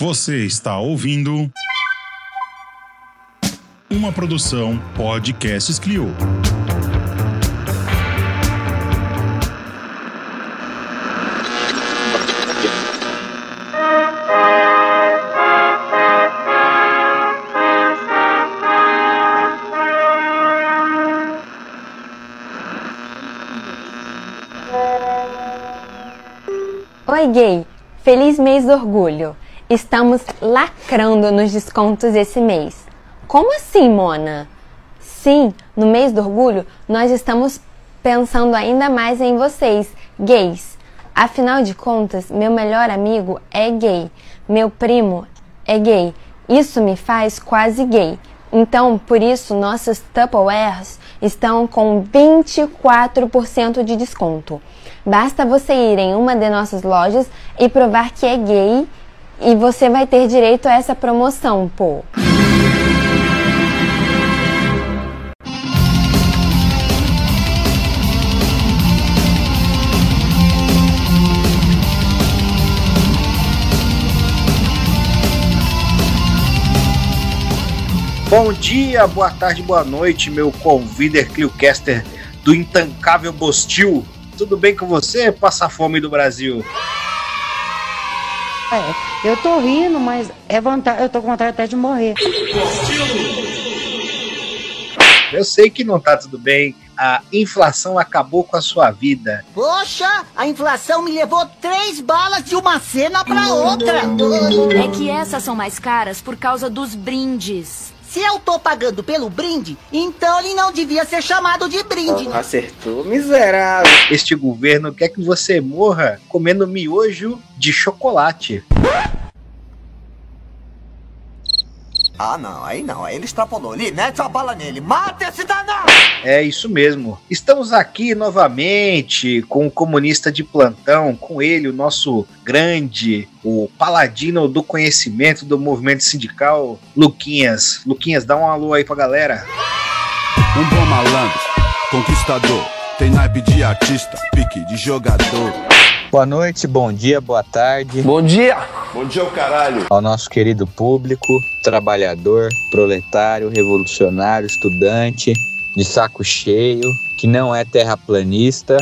Você está ouvindo uma produção Podcasts Clio. Oi, gay! Feliz mês do orgulho! Estamos lacrando nos descontos esse mês. Como assim, Mona? Sim, no mês do orgulho, nós estamos pensando ainda mais em vocês, gays. Afinal de contas, meu melhor amigo é gay, meu primo é gay. Isso me faz quase gay. Então, por isso, nossos Tupperwares estão com 24% de desconto. Basta você ir em uma de nossas lojas e provar que é gay e você vai ter direito a essa promoção, pô. Bom dia, boa tarde, boa noite, meu convider Cliocaster do intancável Bostil. Tudo bem com você, passa fome do Brasil? É, eu tô rindo, mas é vontade, eu tô com vontade até de morrer. Eu sei que não tá tudo bem. A inflação acabou com a sua vida. Poxa, a inflação me levou três balas de uma cena pra outra. É que essas são mais caras por causa dos brindes. Se eu tô pagando pelo brinde, então ele não devia ser chamado de brinde. né? Acertou, miserável. Este governo quer que você morra comendo miojo de chocolate. Ah, não, aí não, aí ele extrapolou. Ele mete uma bala nele, mata esse danado! É isso mesmo. Estamos aqui novamente com o comunista de plantão, com ele, o nosso grande, o paladino do conhecimento do movimento sindical, Luquinhas. Luquinhas, dá um alô aí pra galera. Um bom malandro, conquistador. Tem naipe de artista, pique de jogador. Boa noite, bom dia, boa tarde Bom dia! Bom dia, o caralho. ao nosso querido público, trabalhador, proletário, revolucionário, estudante, de saco cheio, que não é terraplanista.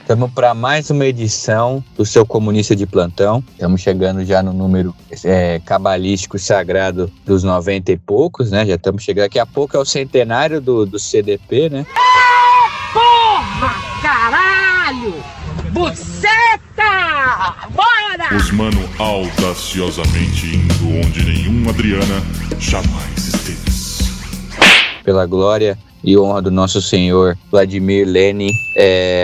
Estamos para mais uma edição do seu comunista de plantão. Estamos chegando já no número é, cabalístico sagrado dos 90 e poucos, né? Já estamos chegando. Daqui a pouco é o centenário do, do CDP, né? Os mano audaciosamente indo onde nenhum Adriana jamais esteve. pela glória e honra do nosso Senhor Vladimir Lenin.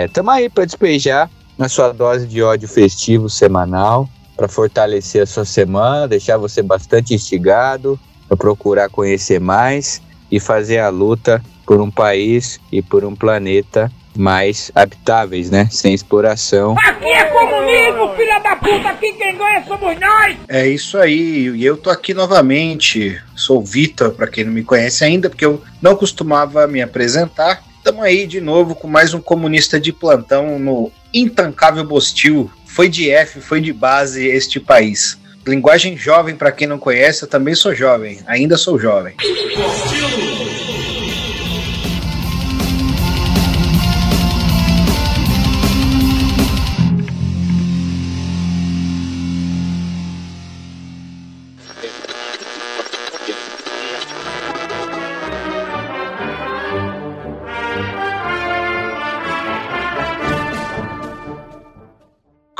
Estamos aí para despejar a sua dose de ódio festivo semanal, para fortalecer a sua semana, deixar você bastante instigado, para procurar conhecer mais e fazer a luta por um país e por um planeta mais habitáveis, né? Sem exploração. Aqui é comunismo, filha da puta! Aqui quem ganha somos nós! É isso aí, e eu tô aqui novamente. Sou o Vitor, para quem não me conhece ainda, porque eu não costumava me apresentar. Estamos aí de novo com mais um comunista de plantão no intancável Bostil. Foi de F, foi de base este país. Linguagem jovem, para quem não conhece, eu também sou jovem, ainda sou jovem.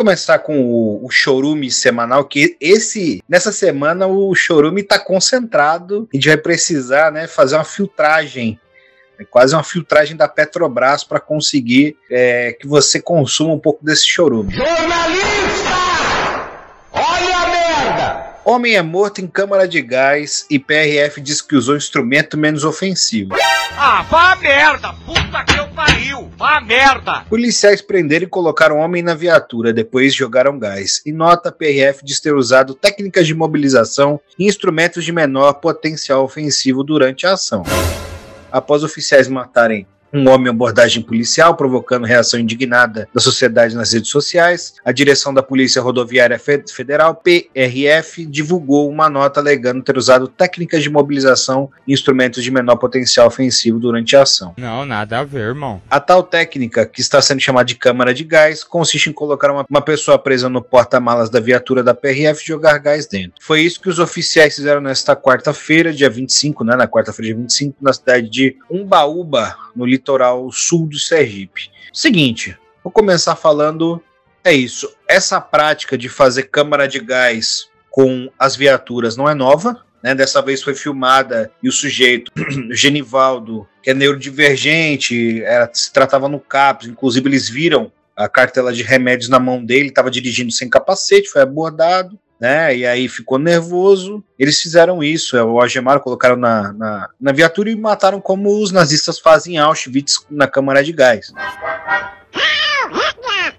Começar com o, o chorume semanal, que esse nessa semana o chorume tá concentrado. A gente vai precisar, né, fazer uma filtragem, é quase uma filtragem da Petrobras para conseguir é, que você consuma um pouco desse chorume. Jornalista! Olha a merda! Homem é morto em câmara de gás e PRF diz que usou instrumento menos ofensivo. Ah, vá merda! Puta que eu pariu! Vá merda! Policiais prenderam e colocaram homem na viatura, depois jogaram gás. E nota, PRF diz ter usado técnicas de mobilização e instrumentos de menor potencial ofensivo durante a ação. Após oficiais matarem um homem abordagem policial, provocando reação indignada da sociedade nas redes sociais. A direção da Polícia Rodoviária Federal, PRF, divulgou uma nota alegando ter usado técnicas de mobilização e instrumentos de menor potencial ofensivo durante a ação. Não, nada a ver, irmão. A tal técnica, que está sendo chamada de câmara de gás, consiste em colocar uma, uma pessoa presa no porta-malas da viatura da PRF e jogar gás dentro. Foi isso que os oficiais fizeram nesta quarta-feira, dia 25, né, na quarta-feira, dia 25, na cidade de Umbaúba, no litoral sul do Sergipe. Seguinte, vou começar falando é isso. Essa prática de fazer câmara de gás com as viaturas não é nova. Né? Dessa vez foi filmada e o sujeito, Genivaldo, que é neurodivergente, era, se tratava no CAPS, inclusive eles viram a cartela de remédios na mão dele, estava dirigindo sem capacete, foi abordado né? E aí ficou nervoso. Eles fizeram isso, é, o algemaram, colocaram na, na, na viatura e mataram como os nazistas fazem em Auschwitz na câmara de gás.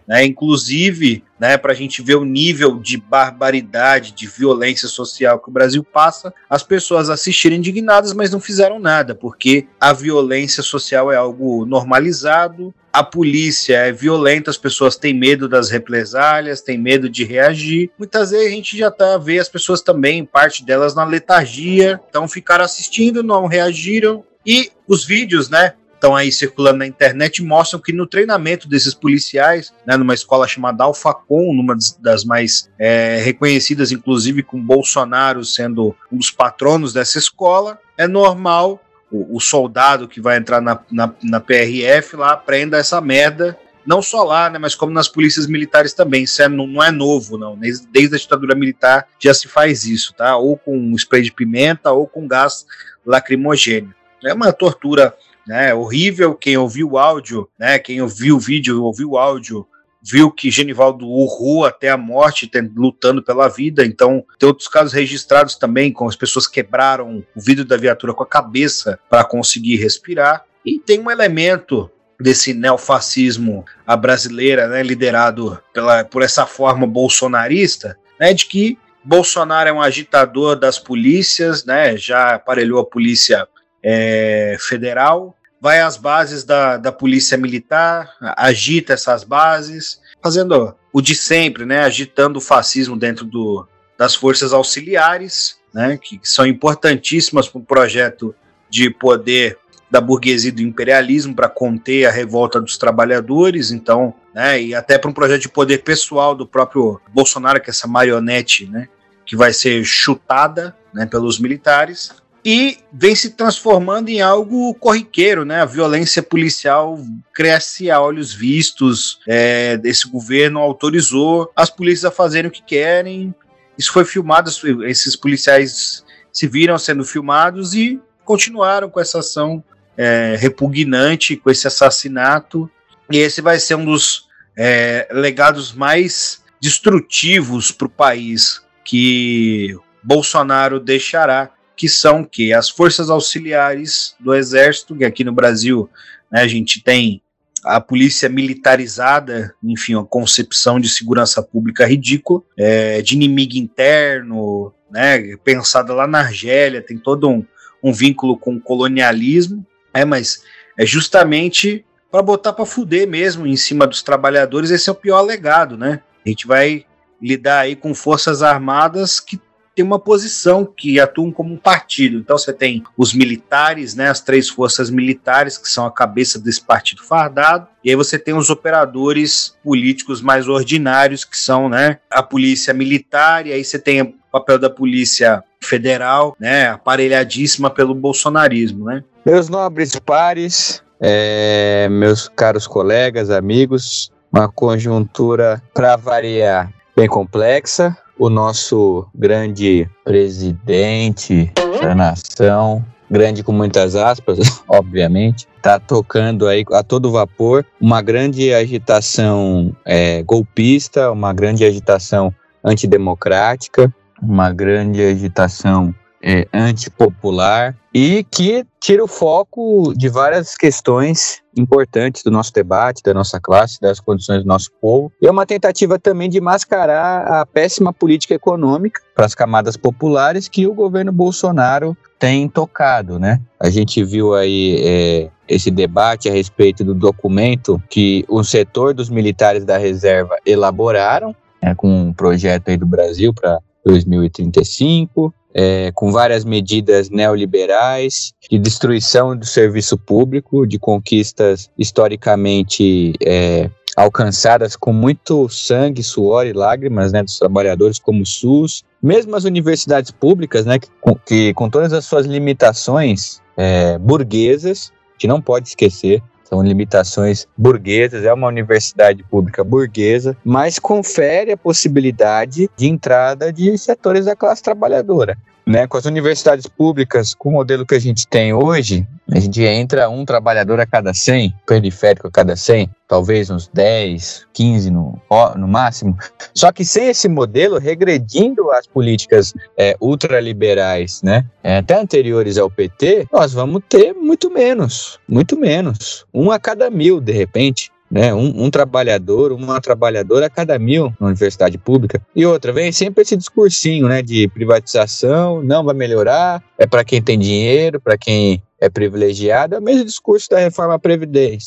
Né, inclusive, né, para a gente ver o nível de barbaridade, de violência social que o Brasil passa, as pessoas assistiram indignadas, mas não fizeram nada, porque a violência social é algo normalizado, a polícia é violenta, as pessoas têm medo das represálias, têm medo de reagir. Muitas vezes a gente já tá vê as pessoas também, parte delas na letargia, então ficaram assistindo, não reagiram. E os vídeos, né? estão aí circulando na internet mostram que no treinamento desses policiais, né, numa escola chamada Alfacom, numa das mais é, reconhecidas, inclusive com Bolsonaro sendo um dos patronos dessa escola, é normal o, o soldado que vai entrar na, na, na PRF lá aprenda essa merda não só lá, né, mas como nas polícias militares também. Isso é, não, não, é novo, não. Desde, desde, a ditadura militar já se faz isso, tá? Ou com spray de pimenta ou com gás lacrimogênio. É uma tortura né? Horrível. Quem ouviu o áudio, né? Quem ouviu o vídeo, ouviu o áudio, viu que Genivaldo urrou até a morte, lutando pela vida. Então, tem outros casos registrados também, com as pessoas quebraram o vidro da viatura com a cabeça para conseguir respirar. E tem um elemento desse neofascismo à brasileira, né, liderado pela, por essa forma bolsonarista, né, de que Bolsonaro é um agitador das polícias, né, já aparelhou a polícia é, federal, vai às bases da, da polícia militar, agita essas bases, fazendo o de sempre, né, agitando o fascismo dentro do, das forças auxiliares, né, que são importantíssimas para o projeto de poder da burguesia e do imperialismo para conter a revolta dos trabalhadores, então, né, e até para um projeto de poder pessoal do próprio Bolsonaro, que é essa marionete, né, que vai ser chutada, né, pelos militares e vem se transformando em algo corriqueiro, né? A violência policial cresce a olhos vistos. É, esse governo autorizou as polícias a fazerem o que querem. Isso foi filmado, esses policiais se viram sendo filmados e continuaram com essa ação é, repugnante, com esse assassinato. E esse vai ser um dos é, legados mais destrutivos para o país que Bolsonaro deixará que são que as forças auxiliares do exército, que aqui no Brasil né, a gente tem a polícia militarizada, enfim, uma concepção de segurança pública ridícula, é, de inimigo interno, né, pensada lá na Argélia, tem todo um, um vínculo com o colonialismo, é, mas é justamente para botar para fuder mesmo em cima dos trabalhadores, esse é o pior legado, né? A gente vai lidar aí com forças armadas que tem uma posição que atuam como um partido. Então você tem os militares, né, as três forças militares que são a cabeça desse partido fardado, e aí você tem os operadores políticos mais ordinários que são, né, a polícia militar, e aí você tem o papel da polícia federal, né, aparelhadíssima pelo bolsonarismo, né? Meus nobres pares, é, meus caros colegas, amigos, uma conjuntura para variar bem complexa, o nosso grande presidente da nação, grande com muitas aspas, obviamente, está tocando aí a todo vapor. Uma grande agitação é, golpista, uma grande agitação antidemocrática, uma grande agitação é, antipopular e que tira o foco de várias questões importantes do nosso debate, da nossa classe, das condições do nosso povo. E é uma tentativa também de mascarar a péssima política econômica para as camadas populares que o governo Bolsonaro tem tocado, né? A gente viu aí é, esse debate a respeito do documento que o setor dos militares da reserva elaboraram, né, com um projeto aí do Brasil para 2035, é, com várias medidas neoliberais de destruição do serviço público, de conquistas historicamente é, alcançadas com muito sangue, suor e lágrimas né, dos trabalhadores, como o SUS, mesmo as universidades públicas, né, que, que com todas as suas limitações é, burguesas, a gente não pode esquecer, são limitações burguesas, é uma universidade pública burguesa, mas confere a possibilidade de entrada de setores da classe trabalhadora. Né, com as universidades públicas, com o modelo que a gente tem hoje, a gente entra um trabalhador a cada 100, periférico a cada 100, talvez uns 10, 15 no, no máximo. Só que sem esse modelo, regredindo as políticas é, ultraliberais, né, é, até anteriores ao PT, nós vamos ter muito menos, muito menos. Um a cada mil, de repente né? Um, um, trabalhador, uma trabalhadora a cada mil na universidade pública. E outra, vem sempre esse discursinho, né, de privatização, não vai melhorar, é para quem tem dinheiro, para quem é privilegiado, o mesmo discurso da reforma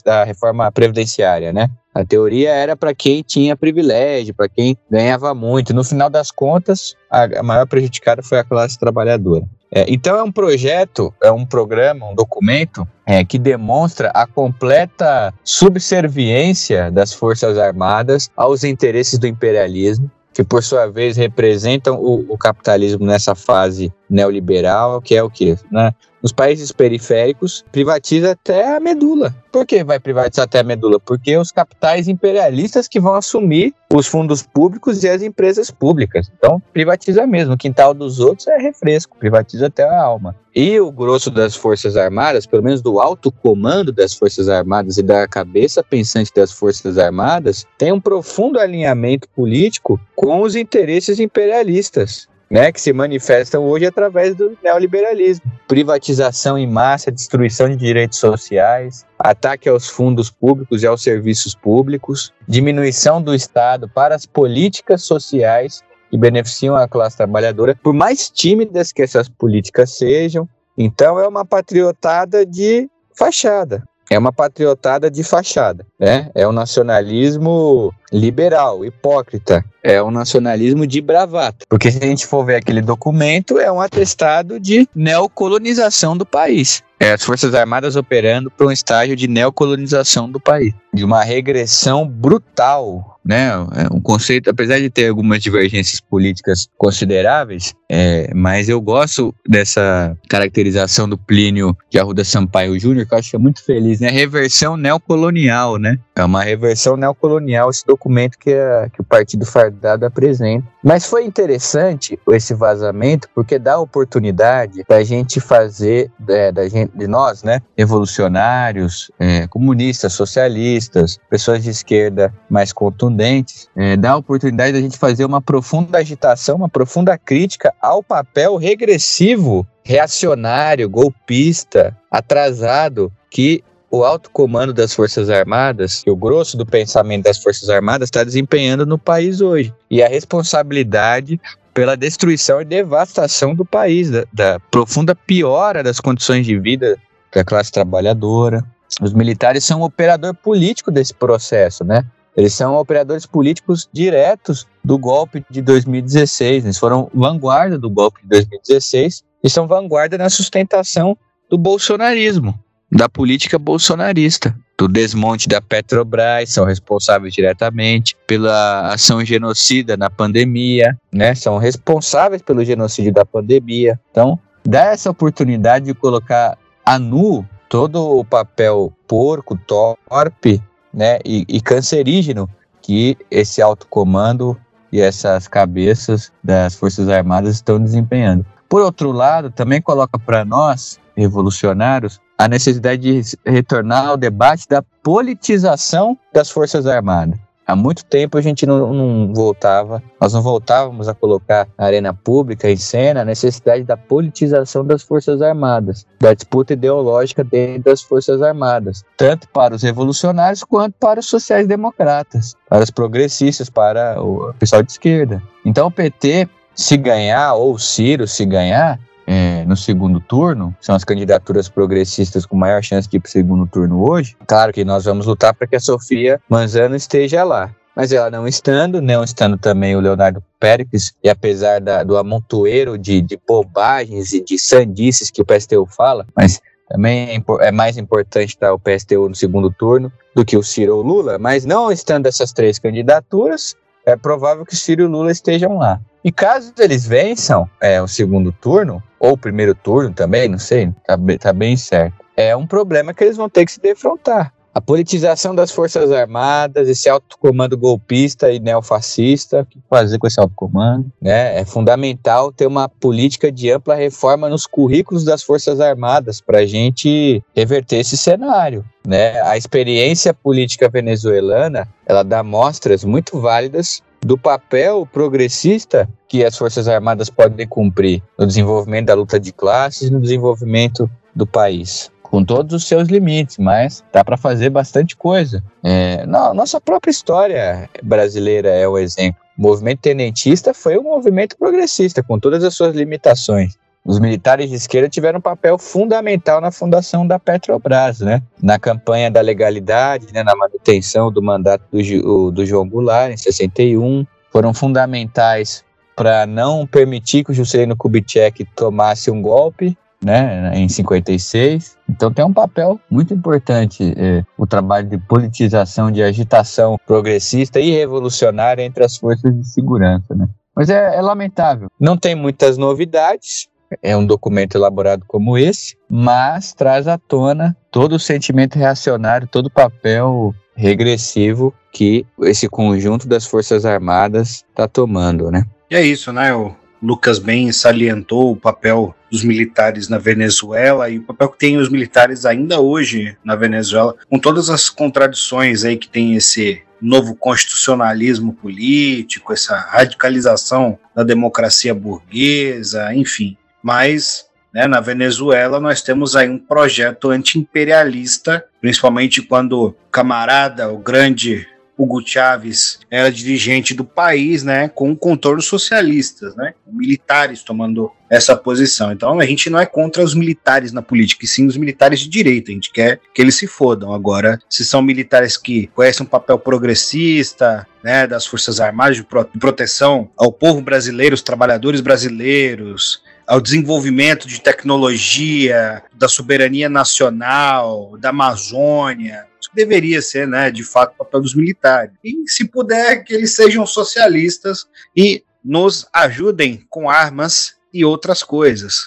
da reforma previdenciária, né? A teoria era para quem tinha privilégio, para quem ganhava muito. No final das contas, a, a maior prejudicada foi a classe trabalhadora. É, então é um projeto, é um programa, um documento é, que demonstra a completa subserviência das Forças Armadas aos interesses do imperialismo, que por sua vez representam o, o capitalismo nessa fase neoliberal, que é o que? Né? Nos países periféricos, privatiza até a medula. Por que vai privatizar até a medula? Porque os capitais imperialistas que vão assumir os fundos públicos e as empresas públicas. Então, privatiza mesmo. O quintal dos outros é refresco, privatiza até a alma. E o grosso das Forças Armadas, pelo menos do alto comando das Forças Armadas e da cabeça pensante das Forças Armadas, tem um profundo alinhamento político com os interesses imperialistas né, que se manifestam hoje através do neoliberalismo. Privatização em massa, destruição de direitos sociais, ataque aos fundos públicos e aos serviços públicos, diminuição do Estado para as políticas sociais que beneficiam a classe trabalhadora, por mais tímidas que essas políticas sejam. Então é uma patriotada de fachada. É uma patriotada de fachada, né? É um nacionalismo liberal, hipócrita, é um nacionalismo de bravata. Porque se a gente for ver aquele documento, é um atestado de neocolonização do país. É as Forças Armadas operando para um estágio de neocolonização do país, de uma regressão brutal né? É um conceito, apesar de ter algumas divergências políticas consideráveis, é, mas eu gosto dessa caracterização do Plínio de Arruda Sampaio Júnior, que eu acho que é muito feliz, né? Reversão neocolonial, né? É uma reversão neocolonial esse documento que, a, que o Partido Fardado apresenta. Mas foi interessante esse vazamento porque dá oportunidade da gente fazer, é, da gente, de nós, né, revolucionários, é, comunistas, socialistas, pessoas de esquerda mais contundentes, é, dá a oportunidade da gente fazer uma profunda agitação, uma profunda crítica ao papel regressivo, reacionário, golpista, atrasado que o alto comando das Forças Armadas, o grosso do pensamento das Forças Armadas está desempenhando no país hoje. E a responsabilidade pela destruição e devastação do país, da, da profunda piora das condições de vida da classe trabalhadora. Os militares são um operador político desse processo, né? Eles são operadores políticos diretos do golpe de 2016. Eles foram vanguarda do golpe de 2016 e são vanguarda na sustentação do bolsonarismo da política bolsonarista, do desmonte da Petrobras, são responsáveis diretamente pela ação genocida na pandemia, né? São responsáveis pelo genocídio da pandemia. Então, dá essa oportunidade de colocar a nu todo o papel porco, torpe, né, e, e cancerígeno que esse alto comando e essas cabeças das Forças Armadas estão desempenhando. Por outro lado, também coloca para nós, revolucionários, a necessidade de retornar ao debate da politização das Forças Armadas. Há muito tempo a gente não, não, voltava, nós não voltávamos a colocar a arena pública em cena a necessidade da politização das Forças Armadas, da disputa ideológica dentro das Forças Armadas, tanto para os revolucionários quanto para os sociais-democratas, para os progressistas, para o pessoal de esquerda. Então o PT, se ganhar, ou o Ciro se ganhar, é, no segundo turno, são as candidaturas progressistas com maior chance de ir para o segundo turno hoje. Claro que nós vamos lutar para que a Sofia Manzano esteja lá. Mas ela não estando, não estando também o Leonardo Pérez, e apesar da, do amontoeiro de, de bobagens e de sandices que o PSTU fala, mas também é, é mais importante estar o PSTU no segundo turno do que o Ciro ou Lula, mas não estando essas três candidaturas, é provável que o Ciro e o Lula estejam lá. E caso eles vençam é, o segundo turno, ou o primeiro turno também, não sei, tá, tá bem certo. É um problema que eles vão ter que se defrontar. A politização das Forças Armadas, esse alto comando golpista e neofascista, o que fazer com esse alto comando? Né? É fundamental ter uma política de ampla reforma nos currículos das Forças Armadas para a gente reverter esse cenário. Né? A experiência política venezuelana ela dá mostras muito válidas do papel progressista que as Forças Armadas podem cumprir no desenvolvimento da luta de classes no desenvolvimento do país. Com todos os seus limites, mas dá para fazer bastante coisa. É, nossa própria história brasileira é o exemplo. O movimento tenentista foi um movimento progressista, com todas as suas limitações. Os militares de esquerda tiveram um papel fundamental na fundação da Petrobras, né? Na campanha da legalidade, né? na manutenção do mandato do, do João Goulart, em 61. Foram fundamentais para não permitir que o Juscelino Kubitschek tomasse um golpe, né, em 56. Então tem um papel muito importante é, o trabalho de politização, de agitação progressista e revolucionária entre as forças de segurança, né? Mas é, é lamentável. Não tem muitas novidades, é um documento elaborado como esse, mas traz à tona todo o sentimento reacionário, todo o papel regressivo que esse conjunto das Forças Armadas está tomando, né? E é isso, né? O Lucas bem salientou o papel dos militares na Venezuela e o papel que tem os militares ainda hoje na Venezuela, com todas as contradições aí que tem esse novo constitucionalismo político, essa radicalização da democracia burguesa, enfim. Mas né, na Venezuela nós temos aí um projeto anti-imperialista, principalmente quando o camarada, o grande Hugo Chávez era dirigente do país, né, com contornos socialistas, né, militares tomando essa posição. Então a gente não é contra os militares na política, e sim os militares de direita. A gente quer que eles se fodam. Agora, se são militares que conhecem um papel progressista, né, das Forças Armadas de proteção ao povo brasileiro, os trabalhadores brasileiros, ao desenvolvimento de tecnologia, da soberania nacional, da Amazônia. Isso deveria ser, né, de fato, papel dos militares. E, se puder, que eles sejam socialistas e nos ajudem com armas e outras coisas.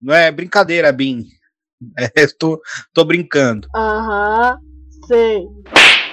Não é brincadeira, Bin. É, tô, tô brincando. Aham, sei.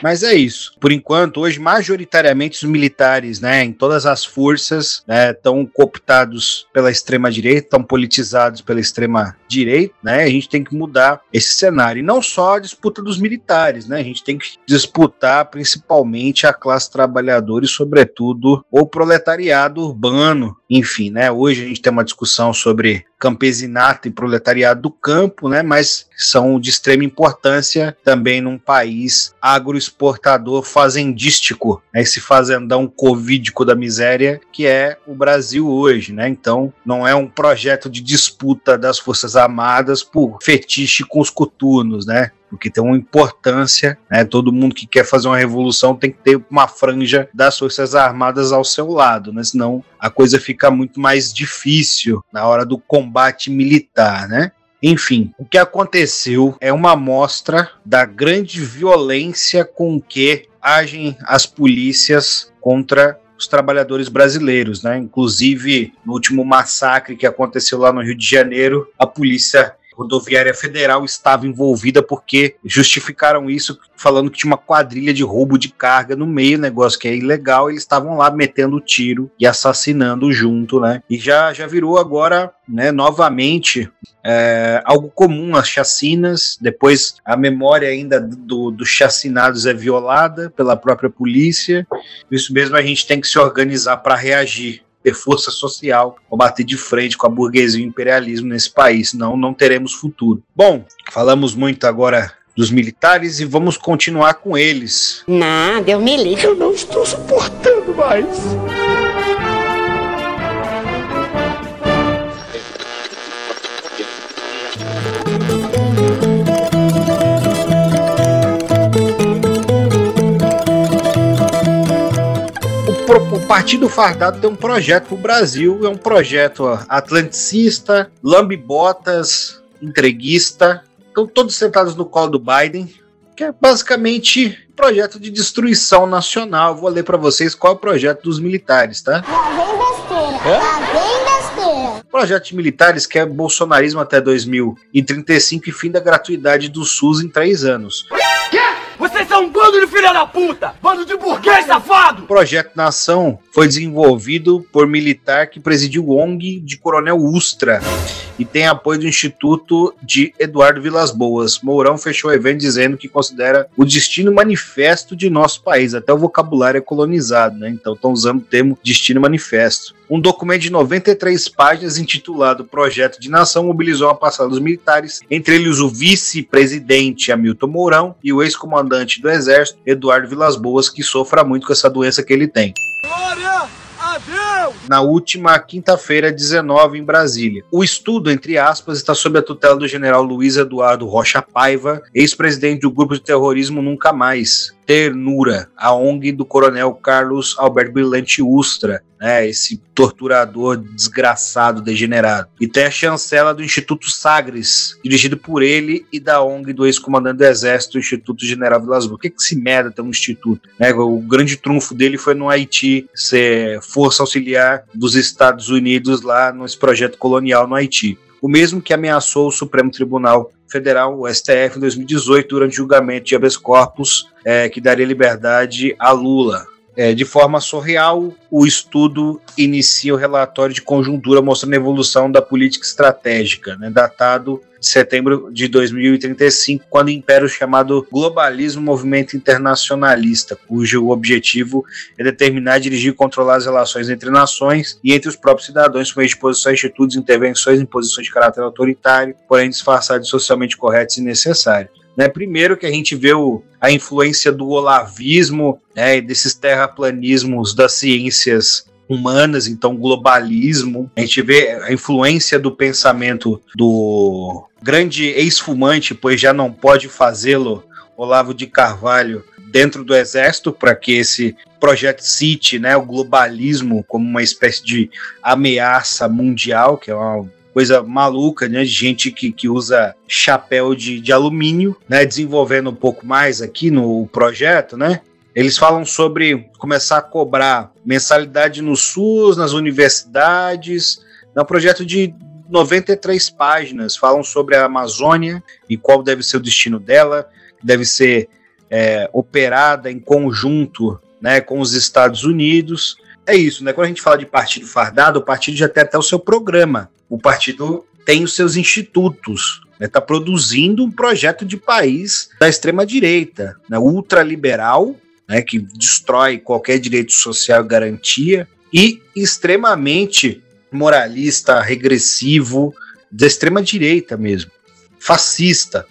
Mas é isso. Por enquanto, hoje, majoritariamente os militares, né, em todas as forças, estão né, cooptados pela extrema-direita, estão politizados pela extrema-direita, né? A gente tem que mudar esse cenário. E não só a disputa dos militares, né? A gente tem que disputar principalmente a classe trabalhadora e, sobretudo, o proletariado urbano. Enfim, né? Hoje a gente tem uma discussão sobre campesinato e proletariado do campo, né, mas são de extrema importância também num país agroexportador fazendístico, né, esse fazendão covídico da miséria que é o Brasil hoje, né? Então, não é um projeto de disputa das Forças Armadas por fetiche com os coturnos, né? Porque tem uma importância, né? Todo mundo que quer fazer uma revolução tem que ter uma franja das Forças Armadas ao seu lado, né? Senão a coisa fica muito mais difícil na hora do combate militar, né? Enfim, o que aconteceu é uma amostra da grande violência com que agem as polícias contra os trabalhadores brasileiros, né? Inclusive, no último massacre que aconteceu lá no Rio de Janeiro, a polícia rodoviária federal estava envolvida porque justificaram isso falando que tinha uma quadrilha de roubo de carga no meio, negócio que é ilegal, eles estavam lá metendo tiro e assassinando junto, né? E já, já virou agora, né, novamente é, algo comum as chacinas, depois a memória ainda do, dos chacinados é violada pela própria polícia, isso mesmo a gente tem que se organizar para reagir ter força social ou bater de frente com a burguesia e o imperialismo nesse país, senão não teremos futuro. Bom, falamos muito agora dos militares e vamos continuar com eles. Nada, eu me livre. Eu não estou suportando mais. Partido Fardado tem um projeto para o Brasil, é um projeto atlanticista, lambibotas, entreguista, estão todos sentados no colo do Biden, que é basicamente projeto de destruição nacional. Vou ler para vocês qual é o projeto dos militares, tá? Lá vem besteira, lá vem besteira. O projeto de militares quer bolsonarismo até 2035 e fim da gratuidade do SUS em três anos. Vocês são um bando de filha da puta! Bando de burguês safado! O projeto Nação foi desenvolvido por militar que presidiu ONG de Coronel Ustra e tem apoio do Instituto de Eduardo Vilas Boas. Mourão fechou o evento dizendo que considera o destino manifesto de nosso país. Até o vocabulário é colonizado, né? Então estão usando o termo destino manifesto. Um documento de 93 páginas intitulado Projeto de Nação mobilizou a passada dos militares, entre eles o vice-presidente Hamilton Mourão e o ex-comandante do Exército, Eduardo Vilas Boas, que sofra muito com essa doença que ele tem. Glória a Deus! na última quinta-feira, 19, em Brasília. O estudo, entre aspas, está sob a tutela do general Luiz Eduardo Rocha Paiva, ex-presidente do grupo de terrorismo Nunca Mais. Ternura, a ONG do coronel Carlos Alberto Brilhante Ustra, né, esse torturador desgraçado, degenerado. E tem a chancela do Instituto Sagres, dirigido por ele e da ONG do ex-comandante do Exército, o Instituto General Vilas Boas. Por que, que esse merda tem um instituto? Né, o grande trunfo dele foi no Haiti ser força auxiliar dos Estados Unidos lá nesse projeto colonial no Haiti. O mesmo que ameaçou o Supremo Tribunal Federal, o STF, em 2018, durante o julgamento de habeas corpus, é, que daria liberdade a Lula. É, de forma surreal, o estudo inicia o relatório de conjuntura mostrando a evolução da política estratégica, né, datado setembro de 2035, quando impera o chamado globalismo movimento internacionalista, cujo objetivo é determinar, dirigir e controlar as relações entre nações e entre os próprios cidadãos por meio de atitudes, intervenções em posições de caráter autoritário, porém disfarçadas de socialmente corretas e necessárias. Né, primeiro que a gente vê o, a influência do olavismo, né, desses terraplanismos das ciências humanas, então globalismo. A gente vê a influência do pensamento do grande ex-fumante, pois já não pode fazê-lo, Olavo de Carvalho, dentro do exército, para que esse projeto cite né, o globalismo como uma espécie de ameaça mundial, que é uma coisa maluca, né? De gente que, que usa chapéu de, de alumínio, né? Desenvolvendo um pouco mais aqui no projeto, né? Eles falam sobre começar a cobrar mensalidade no SUS, nas universidades. Um projeto de 93 páginas. Falam sobre a Amazônia e qual deve ser o destino dela, deve ser é, operada em conjunto né, com os Estados Unidos. É isso, né? Quando a gente fala de partido fardado, o partido já tem até o seu programa. O partido tem os seus institutos, está né? produzindo um projeto de país da extrema-direita, né? ultraliberal, né? que destrói qualquer direito social e garantia, e extremamente moralista, regressivo, da extrema-direita mesmo, fascista.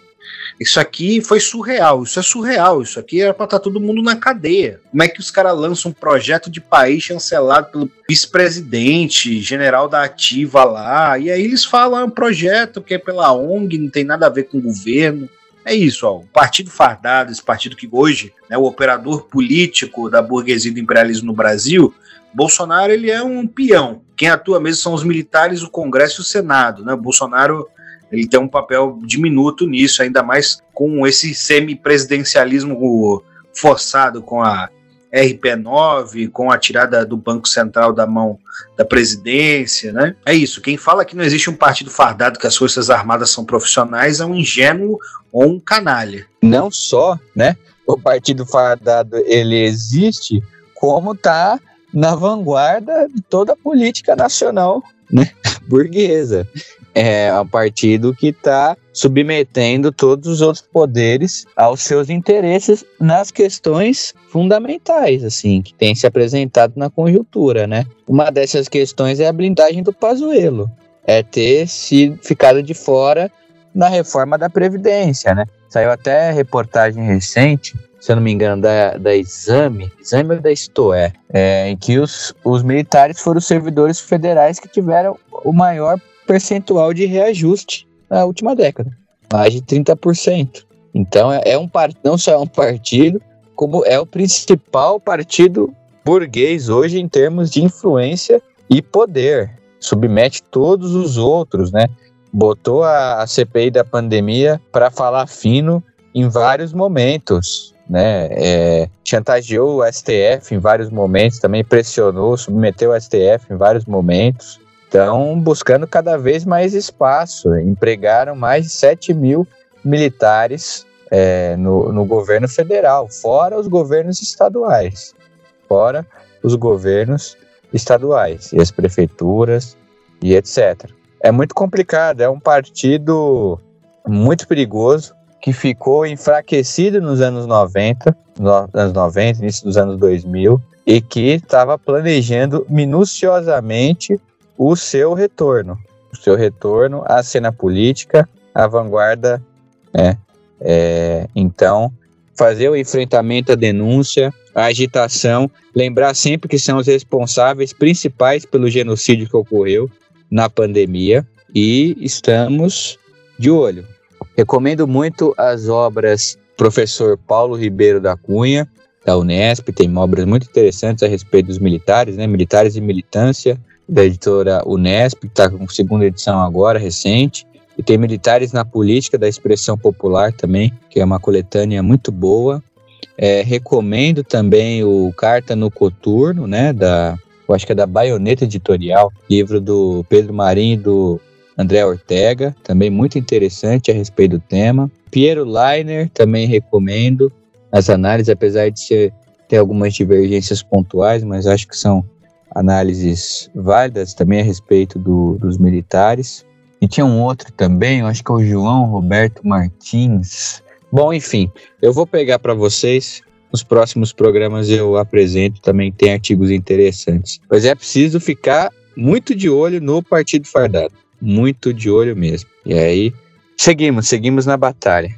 Isso aqui foi surreal, isso é surreal, isso aqui era para estar todo mundo na cadeia. Como é que os caras lançam um projeto de país chancelado pelo vice-presidente, general da ativa lá, e aí eles falam, é um projeto que é pela ONG, não tem nada a ver com o governo. É isso, ó, o partido fardado, esse partido que hoje é né, o operador político da burguesia do imperialismo no Brasil, Bolsonaro ele é um peão. Quem atua mesmo são os militares, o Congresso e o Senado. Né? Bolsonaro ele tem um papel diminuto nisso, ainda mais com esse semi-presidencialismo forçado com a RP9, com a tirada do Banco Central da mão da presidência, né? É isso. Quem fala que não existe um partido fardado que as Forças Armadas são profissionais é um ingênuo ou um canalha. Não só, né? O partido fardado ele existe, como tá na vanguarda de toda a política nacional, né? Burguesa é um partido que está submetendo todos os outros poderes aos seus interesses nas questões fundamentais, assim, que tem se apresentado na conjuntura, né? Uma dessas questões é a blindagem do Pazuello, é ter se ficado de fora na reforma da Previdência, né? Saiu até reportagem recente, se eu não me engano, da, da Exame, Exame ou da Istoé, é, em que os, os militares foram os servidores federais que tiveram o maior percentual de reajuste na última década, mais de 30%. Então é, é um não só é um partido, como é o principal partido burguês hoje em termos de influência e poder. Submete todos os outros, né? Botou a, a CPI da pandemia para falar fino em vários momentos, né? É, chantageou o STF em vários momentos, também pressionou, submeteu o STF em vários momentos estão buscando cada vez mais espaço. Empregaram mais de 7 mil militares é, no, no governo federal, fora os governos estaduais. Fora os governos estaduais e as prefeituras e etc. É muito complicado, é um partido muito perigoso que ficou enfraquecido nos anos 90, nos anos 90, início dos anos 2000, e que estava planejando minuciosamente o seu retorno. O seu retorno à cena política, à vanguarda. Né? É, então, fazer o enfrentamento à denúncia, à agitação, lembrar sempre que são os responsáveis principais pelo genocídio que ocorreu na pandemia e estamos de olho. Recomendo muito as obras professor Paulo Ribeiro da Cunha, da Unesp, tem obras muito interessantes a respeito dos militares, né? Militares e militância, da editora Unesp, que está com segunda edição agora, recente. E tem Militares na Política, da Expressão Popular também, que é uma coletânea muito boa. É, recomendo também o Carta no Coturno, né, da, eu acho que é da Baioneta Editorial, livro do Pedro Marinho e do André Ortega, também muito interessante a respeito do tema. Piero Leiner, também recomendo as análises, apesar de ser, ter algumas divergências pontuais, mas acho que são análises válidas também a respeito do, dos militares. E tinha um outro também, eu acho que é o João Roberto Martins. Bom, enfim, eu vou pegar para vocês. Nos próximos programas eu apresento, também tem artigos interessantes. Mas é preciso ficar muito de olho no Partido Fardado. Muito de olho mesmo. E aí, seguimos, seguimos na batalha.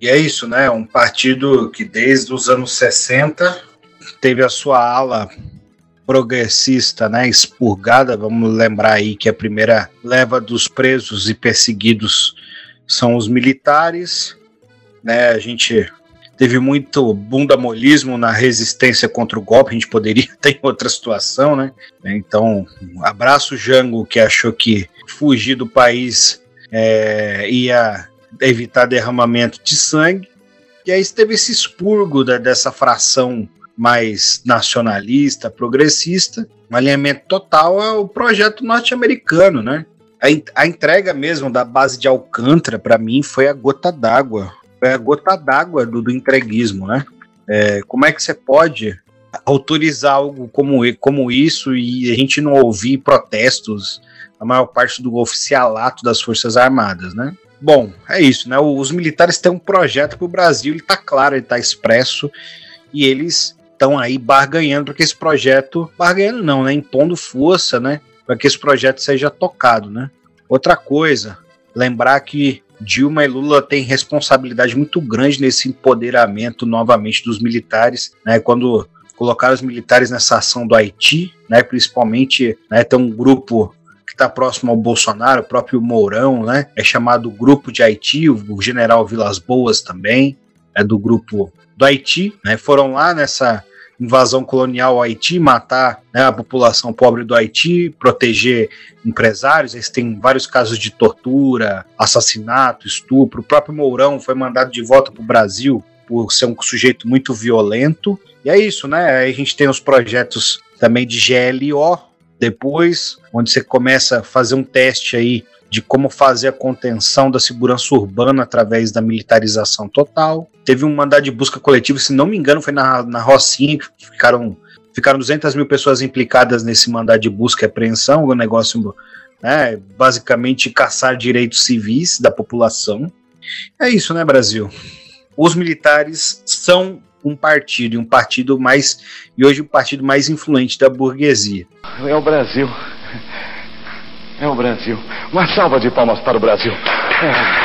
E é isso, né? Um partido que desde os anos 60 teve a sua ala progressista, né, expurgada. Vamos lembrar aí que a primeira leva dos presos e perseguidos são os militares, né? A gente teve muito bundamolismo na resistência contra o golpe, a gente poderia ter outra situação, né? Então, um abraço Jango que achou que fugir do país é, ia evitar derramamento de sangue. E aí teve esse expurgo da, dessa fração mais nacionalista, progressista, um alinhamento total ao projeto norte-americano, né? A, a, entrega mesmo da base de Alcântara, para mim, foi a gota d'água. Foi a gota d'água do, do entreguismo, né? É, como é que você pode autorizar algo como, como isso e a gente não ouvir protestos a maior parte do oficialato das Forças Armadas, né? Bom, é isso, né? Os militares têm um projeto para o Brasil, ele está claro, ele está expresso, e eles estão aí barganhando para que esse projeto, barganhando não, né, impondo força, né, para que esse projeto seja tocado, né. Outra coisa, lembrar que Dilma e Lula têm responsabilidade muito grande nesse empoderamento novamente dos militares, né, quando colocaram os militares nessa ação do Haiti, né, principalmente, né, tem um grupo que está próximo ao Bolsonaro, o próprio Mourão, né, é chamado Grupo de Haiti, o general Vilas Boas também, é do grupo do Haiti, né, foram lá nessa invasão colonial ao Haiti, matar né, a população pobre do Haiti, proteger empresários. Eles têm vários casos de tortura, assassinato, estupro. O próprio Mourão foi mandado de volta para o Brasil por ser um sujeito muito violento. E é isso, né? Aí a gente tem os projetos também de GLO, depois, onde você começa a fazer um teste aí de como fazer a contenção da segurança urbana através da militarização total. Teve um mandado de busca coletivo, se não me engano, foi na, na Rocinha, que ficaram, ficaram 200 mil pessoas implicadas nesse mandado de busca e apreensão, o negócio né, basicamente caçar direitos civis da população. É isso, né, Brasil? Os militares são um partido, e um partido mais. e hoje o partido mais influente da burguesia. É o Brasil. É o Brasil. Uma salva de palmas para o Brasil. É.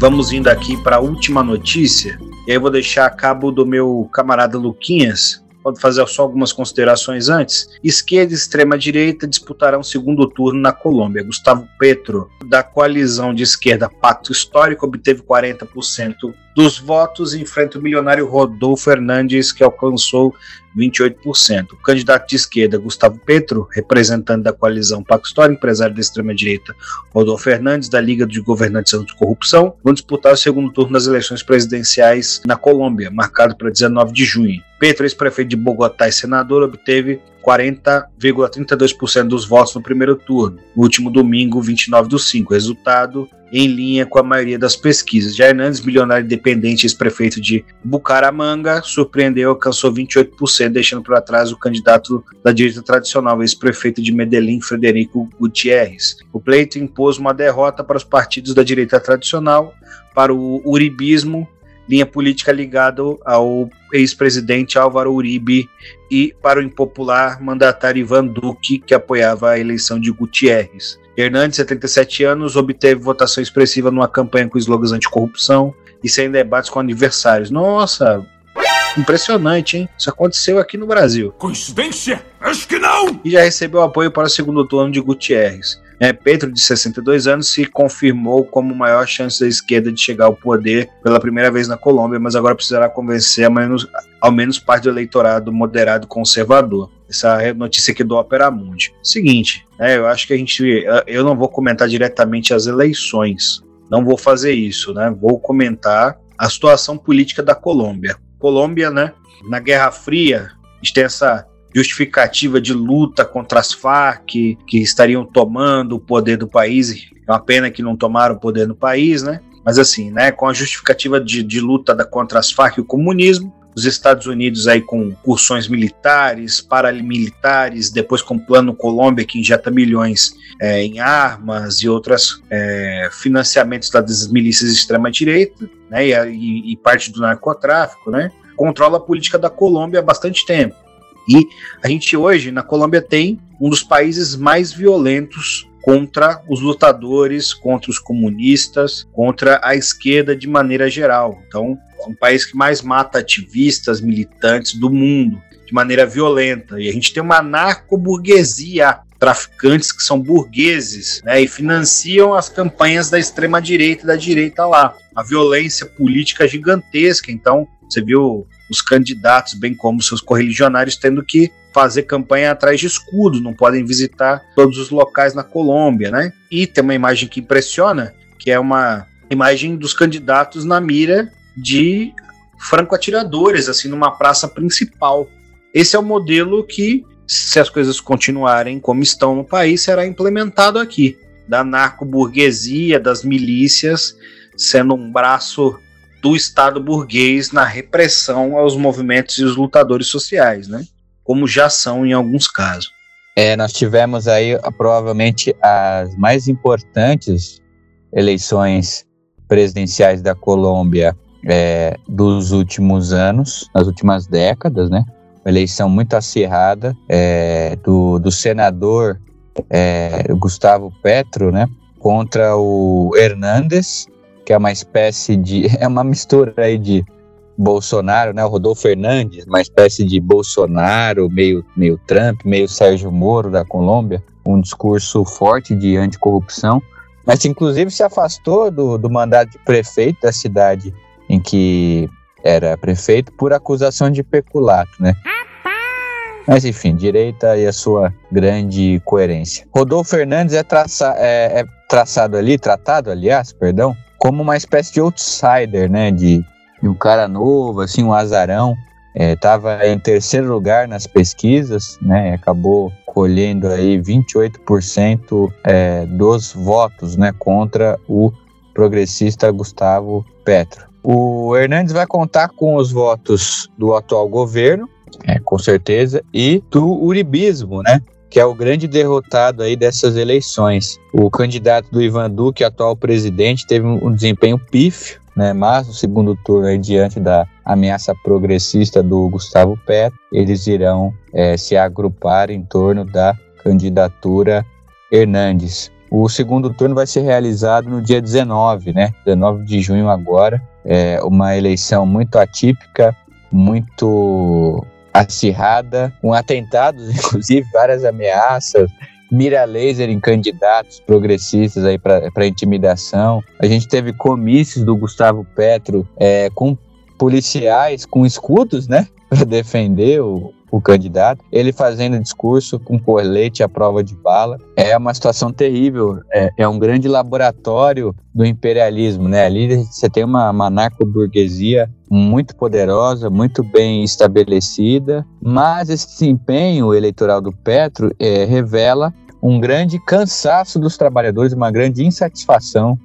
Vamos indo aqui para a última notícia. E aí eu vou deixar a cabo do meu camarada Luquinhas. Pode fazer só algumas considerações antes. Esquerda e extrema-direita disputarão segundo turno na Colômbia. Gustavo Petro, da coalizão de esquerda Pacto Histórico, obteve 40% dos votos enfrenta o milionário Rodolfo Fernandes, que alcançou 28%. O candidato de esquerda, Gustavo Petro, representante da coalizão Pacto Histórico, empresário da extrema-direita, Rodolfo Fernandes, da Liga de Governantes Anticorrupção, vão disputar o segundo turno das eleições presidenciais na Colômbia, marcado para 19 de junho. Petro, ex-prefeito de Bogotá e senador, obteve 40,32% dos votos no primeiro turno, no último domingo, 29 do 5. Resultado em linha com a maioria das pesquisas. Já Hernandes, bilionário independente ex-prefeito de Bucaramanga, surpreendeu alcançou 28%, deixando para trás o candidato da direita tradicional, ex-prefeito de Medellín, Frederico Gutierrez. O pleito impôs uma derrota para os partidos da direita tradicional, para o uribismo linha política ligada ao ex-presidente Álvaro Uribe e para o impopular mandatário Ivan Duque, que apoiava a eleição de Gutierrez. Hernandes, 77 anos, obteve votação expressiva numa campanha com slogans anticorrupção e sem debates com aniversários. Nossa, impressionante, hein? Isso aconteceu aqui no Brasil. Coincidência? Acho que não! E já recebeu apoio para o segundo turno de Gutierrez. É, Pedro, de 62 anos, se confirmou como maior chance da esquerda de chegar ao poder pela primeira vez na Colômbia, mas agora precisará convencer ao menos, ao menos parte do eleitorado moderado conservador. Essa é notícia aqui do Opera Mundi. Seguinte, né, eu acho que a gente. Eu não vou comentar diretamente as eleições. Não vou fazer isso, né? Vou comentar a situação política da Colômbia. Colômbia, né? Na Guerra Fria, a gente tem essa justificativa de luta contra as Farc, que estariam tomando o poder do país. É uma pena que não tomaram o poder no país, né? Mas assim, né, com a justificativa de, de luta da, contra as Farc e o comunismo, os Estados Unidos aí com cursões militares, paramilitares, depois com o Plano Colômbia, que injeta milhões é, em armas e outros é, financiamentos das milícias de extrema-direita, né, e, e, parte do narcotráfico, né, controla a política da Colômbia há bastante tempo. E a gente hoje na Colômbia tem um dos países mais violentos contra os lutadores, contra os comunistas, contra a esquerda de maneira geral. Então, é um país que mais mata ativistas, militantes do mundo de maneira violenta. E a gente tem uma narco-burguesia, traficantes que são burgueses né, e financiam as campanhas da extrema-direita e da direita lá. A violência política gigantesca. Então, você viu os candidatos, bem como seus correligionários, tendo que fazer campanha atrás de escudo, não podem visitar todos os locais na Colômbia, né? E tem uma imagem que impressiona, que é uma imagem dos candidatos na mira de franco-atiradores, assim, numa praça principal. Esse é o modelo que, se as coisas continuarem como estão no país, será implementado aqui. Da narco-burguesia, das milícias, sendo um braço do Estado burguês na repressão aos movimentos e os lutadores sociais, né? Como já são em alguns casos. É, nós tivemos aí provavelmente as mais importantes eleições presidenciais da Colômbia é, dos últimos anos, nas últimas décadas, né? Uma eleição muito acirrada é, do, do senador é, Gustavo Petro, né? Contra o Hernandes, que é uma espécie de. É uma mistura aí de Bolsonaro, né? O Rodolfo Fernandes, uma espécie de Bolsonaro, meio, meio Trump, meio Sérgio Moro da Colômbia, um discurso forte de anticorrupção, mas inclusive se afastou do, do mandato de prefeito da cidade em que era prefeito por acusação de peculato, né? Mas enfim, direita e a sua grande coerência. Rodolfo Fernandes é, traça, é, é traçado ali, tratado, aliás, perdão, como uma espécie de outsider, né? De, de um cara novo, assim, um azarão. Estava é, em terceiro lugar nas pesquisas, né? Acabou colhendo aí 28% é, dos votos, né? Contra o progressista Gustavo Petro. O Hernandes vai contar com os votos do atual governo, é, com certeza, e do uribismo, né? Que é o grande derrotado aí dessas eleições. O candidato do Ivan Duque, atual presidente, teve um desempenho pífio, né? Mas no segundo turno, aí, diante da ameaça progressista do Gustavo Petro, eles irão é, se agrupar em torno da candidatura Hernandes. O segundo turno vai ser realizado no dia 19, né? 19 de junho agora. É uma eleição muito atípica, muito acirrada, com atentados, inclusive várias ameaças, mira laser em candidatos progressistas aí para intimidação. A gente teve comícios do Gustavo Petro é, com policiais com escudos, né, para defender o, o candidato, ele fazendo discurso com colete à prova de bala. É uma situação terrível, é, é um grande laboratório do imperialismo, né? Ali você tem uma, uma narco-burguesia muito poderosa, muito bem estabelecida, mas esse desempenho eleitoral do Petro é, revela um grande cansaço dos trabalhadores, uma grande insatisfação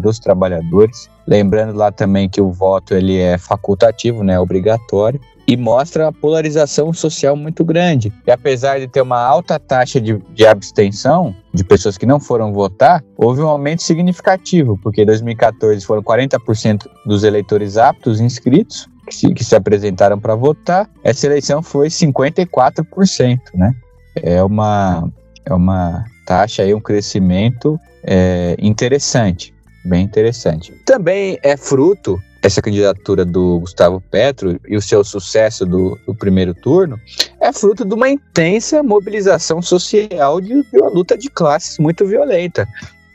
dos, é, trabalhadores. Lembrando lá também que o voto ele é facultativo, né, obrigatório e mostra uma polarização social muito grande. E apesar de ter uma alta taxa de, de abstenção, de pessoas que não foram votar, houve um aumento significativo, porque em 2014 foram 40% dos eleitores aptos inscritos que se, que se apresentaram para votar, essa eleição foi 54%, né? É uma, é uma taxa aí, um crescimento é, interessante, bem interessante. Também é fruto essa candidatura do Gustavo Petro e o seu sucesso do, do primeiro turno é fruto de uma intensa mobilização social de, de uma luta de classes muito violenta.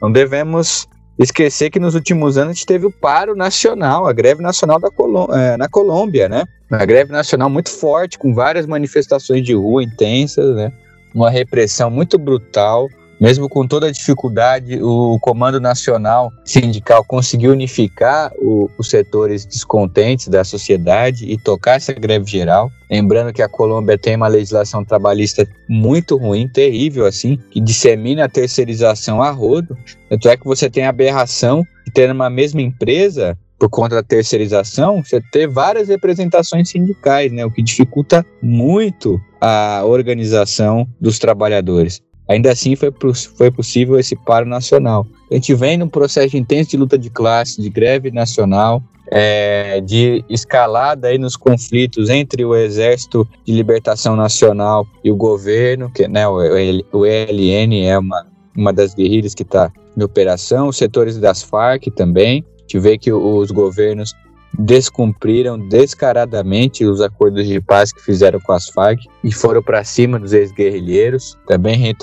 Não devemos esquecer que nos últimos anos a gente teve o paro nacional, a greve nacional da Colô é, na Colômbia, né? Uma greve nacional muito forte, com várias manifestações de rua intensas, né? Uma repressão muito brutal mesmo com toda a dificuldade, o Comando Nacional Sindical conseguiu unificar o, os setores descontentes da sociedade e tocar essa greve geral. Lembrando que a Colômbia tem uma legislação trabalhista muito ruim, terrível assim, que dissemina a terceirização a rodo. Tanto é que você tem a aberração de ter numa mesma empresa por conta da terceirização, você ter várias representações sindicais, né, o que dificulta muito a organização dos trabalhadores. Ainda assim, foi, foi possível esse paro nacional. A gente vem num processo intenso de luta de classe, de greve nacional, é, de escalada aí nos conflitos entre o Exército de Libertação Nacional e o governo, que né, o, ELN é uma, uma das guerrilhas que está em operação, os setores das Farc também. A gente vê que os governos descumpriram descaradamente os acordos de paz que fizeram com as Farc e foram para cima dos ex-guerrilheiros. Também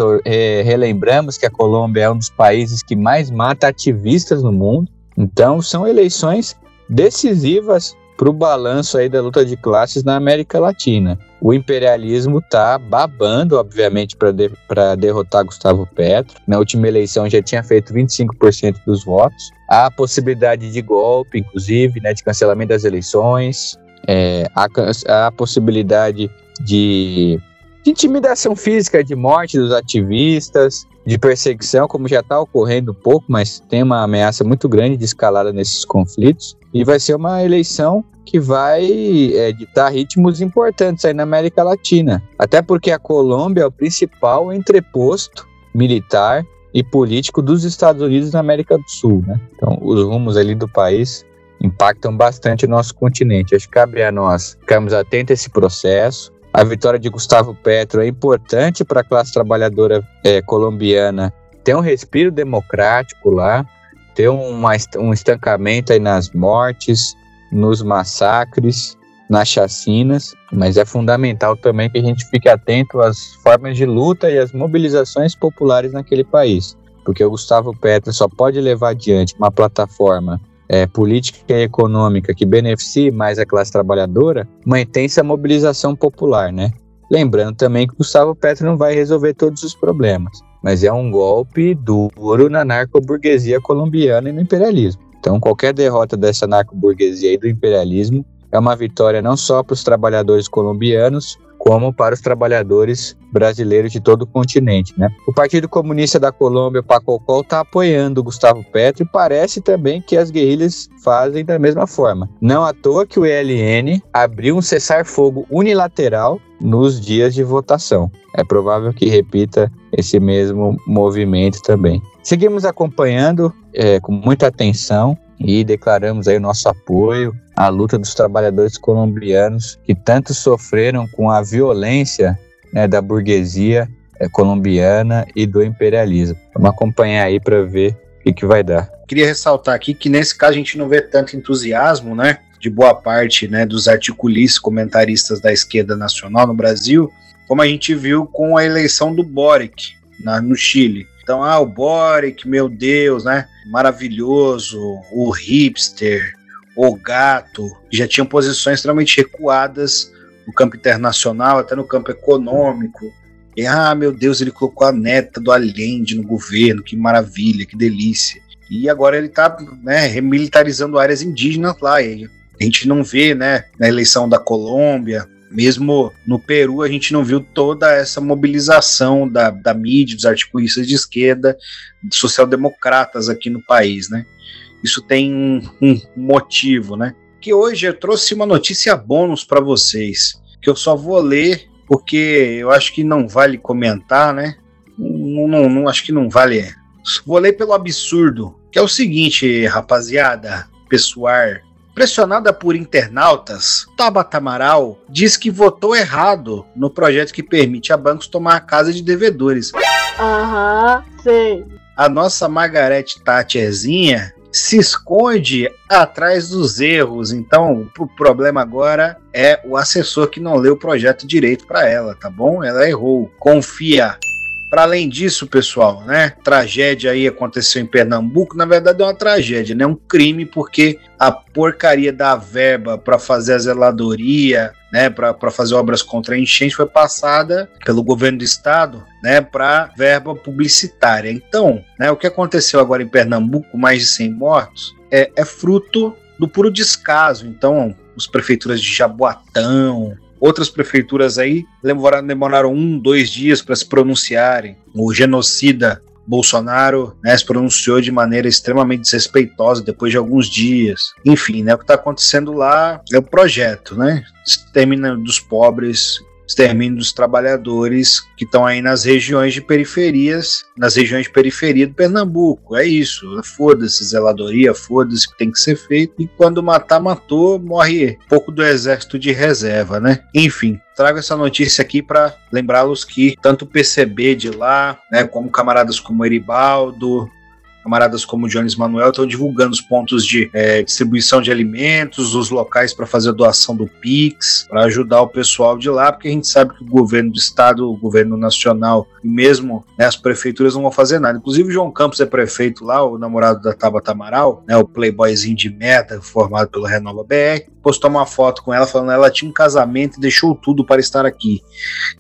relembramos que a Colômbia é um dos países que mais mata ativistas no mundo. Então, são eleições decisivas para o balanço aí da luta de classes na América Latina. O imperialismo está babando, obviamente, para de, derrotar Gustavo Petro. Na última eleição já tinha feito 25% dos votos. Há a possibilidade de golpe, inclusive, né, de cancelamento das eleições. É, há, há a possibilidade de, de intimidação física, de morte dos ativistas, de perseguição, como já está ocorrendo pouco, mas tem uma ameaça muito grande de escalada nesses conflitos. E vai ser uma eleição que vai é, ditar ritmos importantes aí na América Latina. Até porque a Colômbia é o principal entreposto militar e político dos Estados Unidos na América do Sul. Né? Então, os rumos ali do país impactam bastante o nosso continente. Acho que cabe a nós ficarmos atentos a esse processo. A vitória de Gustavo Petro é importante para a classe trabalhadora é, colombiana ter um respiro democrático lá ter um estancamento aí nas mortes, nos massacres, nas chacinas, mas é fundamental também que a gente fique atento às formas de luta e às mobilizações populares naquele país, porque o Gustavo Petro só pode levar adiante uma plataforma é, política e econômica que beneficie mais a classe trabalhadora, uma intensa mobilização popular, né? Lembrando também que Gustavo Petro não vai resolver todos os problemas, mas é um golpe duro na narco-burguesia colombiana e no imperialismo. Então, qualquer derrota dessa narco-burguesia e do imperialismo é uma vitória não só para os trabalhadores colombianos, como para os trabalhadores brasileiros de todo o continente. Né? O Partido Comunista da Colômbia, PACOCOL, está apoiando Gustavo Petro e parece também que as guerrilhas fazem da mesma forma. Não à toa que o ELN abriu um cessar-fogo unilateral nos dias de votação. É provável que repita esse mesmo movimento também. Seguimos acompanhando é, com muita atenção e declaramos aí o nosso apoio à luta dos trabalhadores colombianos que tanto sofreram com a violência né, da burguesia é, colombiana e do imperialismo. Vamos acompanhar aí para ver o que, que vai dar. Queria ressaltar aqui que nesse caso a gente não vê tanto entusiasmo, né, de boa parte, né, dos articulistas, comentaristas da esquerda nacional no Brasil, como a gente viu com a eleição do Boric na, no Chile. Então, ah, o Boric, meu Deus, né? Maravilhoso, o hipster, o gato, já tinham posições extremamente recuadas no campo internacional, até no campo econômico. E, ah, meu Deus, ele colocou a neta do Allende no governo, que maravilha, que delícia. E agora ele está né, remilitarizando áreas indígenas lá. A gente não vê, né, na eleição da Colômbia, mesmo no Peru, a gente não viu toda essa mobilização da, da mídia, dos articulistas de esquerda, social-democratas aqui no país, né? Isso tem um, um motivo, né? Que hoje eu trouxe uma notícia bônus para vocês, que eu só vou ler porque eu acho que não vale comentar, né? Não, não, não acho que não vale. Vou ler pelo absurdo, que é o seguinte, rapaziada, pessoal, Pressionada por internautas, Tabata Amaral diz que votou errado no projeto que permite a bancos tomar a casa de devedores. Aham, sei. A nossa Margarete Thatcherzinha se esconde atrás dos erros. Então, o problema agora é o assessor que não leu o projeto direito para ela, tá bom? Ela errou. Confia. Para além disso, pessoal, né? Tragédia aí aconteceu em Pernambuco. Na verdade, é uma tragédia, né? Um crime, porque a porcaria da verba para fazer a zeladoria, né? Para fazer obras contra a enchente foi passada pelo governo do estado, né? Para verba publicitária. Então, né? O que aconteceu agora em Pernambuco, mais de 100 mortos, é, é fruto do puro descaso. Então, as prefeituras de Jaboatão, Outras prefeituras aí demoraram, demoraram um, dois dias para se pronunciarem. O genocida Bolsonaro né, se pronunciou de maneira extremamente desrespeitosa depois de alguns dias. Enfim, né, o que está acontecendo lá é o projeto, né? Extermina dos pobres, extermínio dos trabalhadores que estão aí nas regiões de periferias, nas regiões de periferia do Pernambuco. É isso. Foda-se zeladoria, foda-se que tem que ser feito. E quando matar, matou, morre pouco do exército de reserva, né? Enfim, trago essa notícia aqui para lembrá-los que tanto o PCB de lá, né, como camaradas como Eribaldo, camaradas como Jones Manuel estão divulgando os pontos de é, distribuição de alimentos, os locais para fazer a doação do Pix, para ajudar o pessoal de lá, porque a gente sabe que o governo do estado, o governo nacional e mesmo né, as prefeituras não vão fazer nada. Inclusive o João Campos é prefeito lá, o namorado da Tabata Amaral, né, o playboyzinho de merda formado pelo Renova BR, postou uma foto com ela falando que ela tinha um casamento e deixou tudo para estar aqui.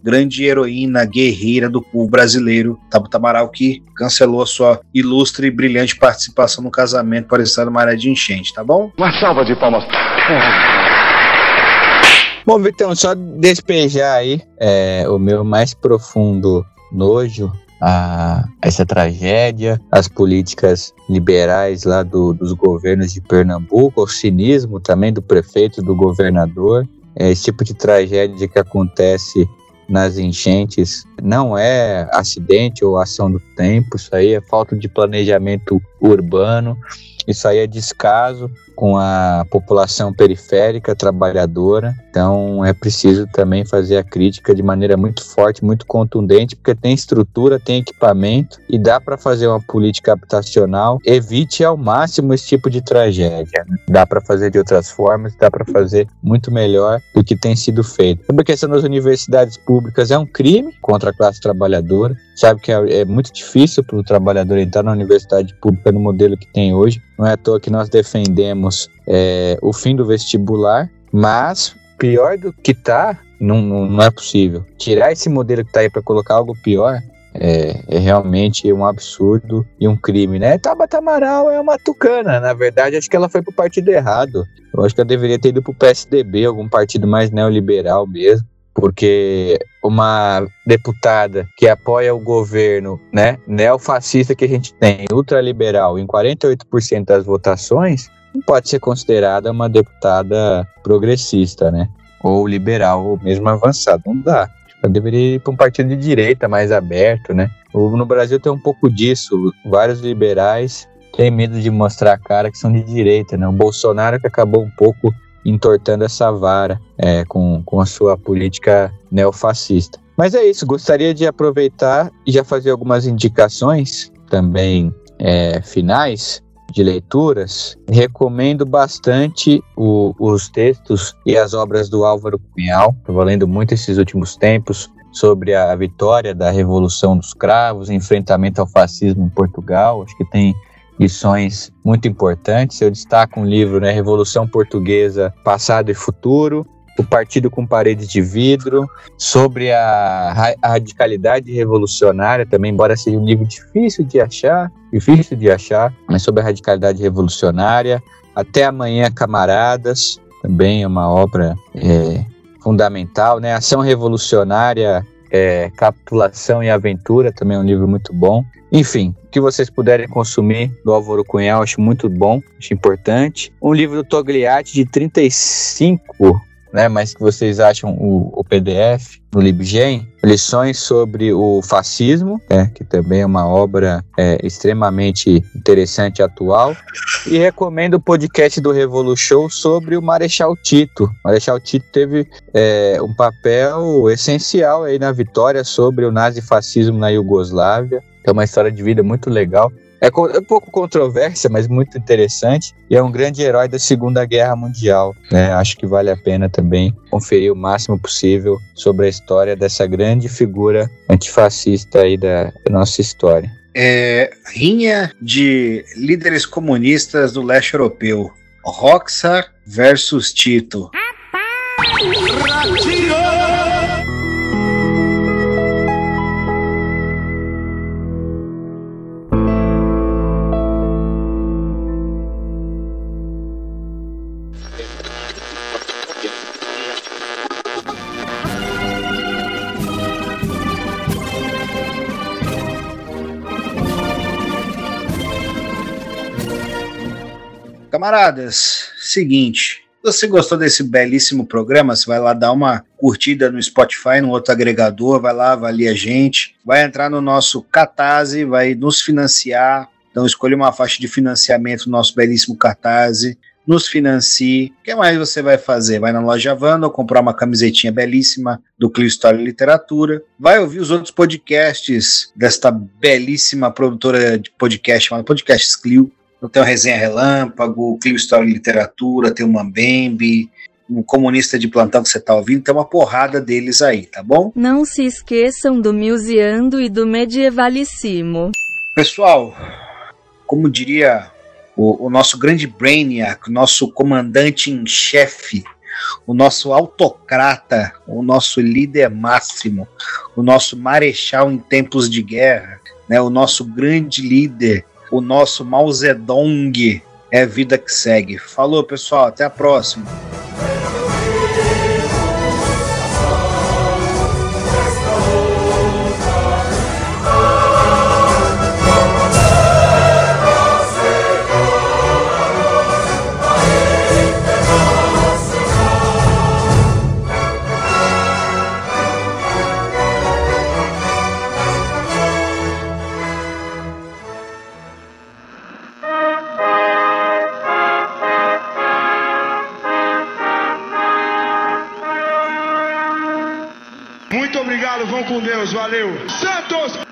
Grande heroína, guerreira do povo brasileiro, Tabata Amaral, que cancelou a sua ilustre e brilhante participação no casamento para estar numa área de enchente, tá bom? Uma salva de palmas. Bom, Vitão, só despejar aí é, o meu mais profundo nojo a essa tragédia, as políticas liberais lá do, dos governos de Pernambuco, o cinismo também do prefeito, do governador, é, esse tipo de tragédia que acontece nas enchentes não é acidente ou ação do tempo, isso aí é falta de planejamento urbano Isso aí é descaso com a população periférica trabalhadora. Então é preciso também fazer a crítica de maneira muito forte, muito contundente, porque tem estrutura, tem equipamento e dá para fazer uma política habitacional. Evite ao máximo esse tipo de tragédia. Né? Dá para fazer de outras formas, dá para fazer muito melhor do que tem sido feito. Sobre a questão das universidades públicas, é um crime contra a classe trabalhadora. Sabe que é, é muito difícil para o trabalhador entrar na universidade pública no modelo que tem hoje. Não é à toa que nós defendemos é, o fim do vestibular, mas pior do que tá, não, não, não é possível. Tirar esse modelo que tá aí para colocar algo pior é, é, realmente um absurdo e um crime, né? Tabata Amaral é uma tucana, na verdade, acho que ela foi pro partido errado. Eu acho que ela deveria ter ido pro PSDB, algum partido mais neoliberal mesmo porque uma deputada que apoia o governo, né, neofascista que a gente tem, ultraliberal, em 48% das votações, não pode ser considerada uma deputada progressista, né, ou liberal, ou mesmo avançada, não dá. Ela deveria ir para um partido de direita mais aberto, né. No Brasil tem um pouco disso, vários liberais têm medo de mostrar a cara que são de direita, né, o Bolsonaro que acabou um pouco entortando essa vara é, com, com a sua política neofascista. Mas é isso, gostaria de aproveitar e já fazer algumas indicações também é, finais de leituras. Recomendo bastante o, os textos e as obras do Álvaro Cunhal. Estou lendo muito esses últimos tempos sobre a vitória da Revolução dos Cravos, enfrentamento ao fascismo em Portugal. Acho que tem lições muito importantes. Eu destaco um livro, né, Revolução Portuguesa, Passado e Futuro, O Partido com Paredes de Vidro, sobre a, a radicalidade revolucionária, também, embora seja um livro difícil de achar, difícil de achar, mas sobre a radicalidade revolucionária. Até Amanhã, Camaradas, também é uma obra é, fundamental, né? Ação Revolucionária, é, Capitulação e Aventura, também é um livro muito bom. Enfim, o que vocês puderem consumir do Álvaro Cunhal, acho muito bom, acho importante. Um livro do Togliatti de 35, né, mas que vocês acham o, o PDF no LibGen, lições sobre o fascismo, né, que também é uma obra é, extremamente interessante e atual. E recomendo o podcast do Revolution sobre o Marechal Tito. O Marechal Tito teve é, um papel essencial aí na vitória sobre o nazifascismo na Iugoslávia. É uma história de vida muito legal. É, um pouco controvérsia, mas muito interessante. E é um grande herói da Segunda Guerra Mundial. Né? Acho que vale a pena também conferir o máximo possível sobre a história dessa grande figura antifascista aí da, da nossa história. É, rinha de líderes comunistas do leste europeu. Roxa versus Tito. Camaradas, seguinte, você gostou desse belíssimo programa, você vai lá dar uma curtida no Spotify, no outro agregador, vai lá, avalia a gente, vai entrar no nosso Catarse, vai nos financiar. Então escolha uma faixa de financiamento no nosso belíssimo Catarse, nos financie. O que mais você vai fazer? Vai na loja Vanda comprar uma camisetinha belíssima do Clio História e Literatura. Vai ouvir os outros podcasts desta belíssima produtora de podcast chamada Podcasts Clio. Então tem o Resenha Relâmpago, o Clio História e Literatura, tem o Mambembe, o Comunista de Plantão que você está ouvindo, tem uma porrada deles aí, tá bom? Não se esqueçam do Museando e do Medievalíssimo. Pessoal, como diria o, o nosso grande Brainiac, o nosso comandante em chefe, o nosso autocrata, o nosso líder máximo, o nosso marechal em tempos de guerra, né, o nosso grande líder o nosso Mao Zedong é vida que segue. Falou, pessoal, até a próxima. Valeu. Santos!